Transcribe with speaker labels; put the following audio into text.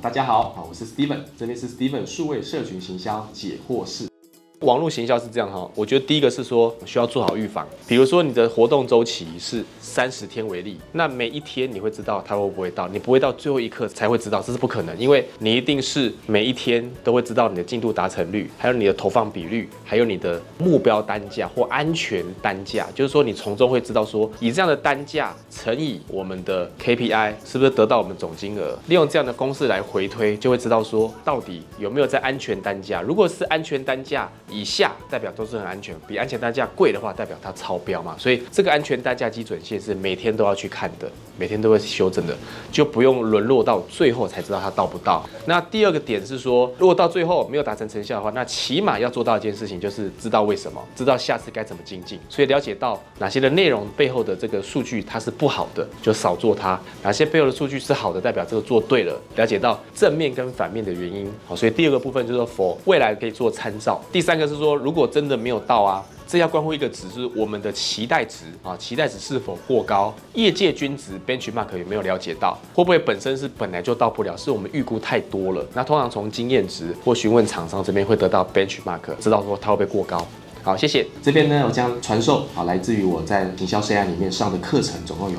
Speaker 1: 大家好，我是 Steven，这里是 Steven 数位社群行销解惑室。网络行销是这样哈，我觉得第一个是说需要做好预防，比如说你的活动周期是三十天为例，那每一天你会知道它会不会到，你不会到最后一刻才会知道，这是不可能，因为你一定是每一天都会知道你的进度达成率，还有你的投放比率，还有你的目标单价或安全单价，就是说你从中会知道说以这样的单价乘以我们的 KPI 是不是得到我们总金额，利用这样的公式来回推，就会知道说到底有没有在安全单价，如果是安全单价。以下代表都是很安全，比安全单价贵的话，代表它超标嘛。所以这个安全单价基准线是每天都要去看的，每天都会修正的，就不用沦落到最后才知道它到不到。那第二个点是说，如果到最后没有达成成效的话，那起码要做到一件事情，就是知道为什么，知道下次该怎么精进。所以了解到哪些的内容背后的这个数据它是不好的，就少做它；哪些背后的数据是好的，代表这个做对了。了解到正面跟反面的原因，好，所以第二个部分就是说，for 未来可以做参照。第三。一个是说，如果真的没有到啊，这要关乎一个值，是我们的期待值啊，期待值是否过高？业界均值 benchmark 有没有了解到？会不会本身是本来就到不了？是我们预估太多了？那通常从经验值或询问厂商这边会得到 benchmark，知道说它会不会过高？好，谢谢。这边呢，我将传授啊，来自于我在营销 CI 里面上的课程，总共有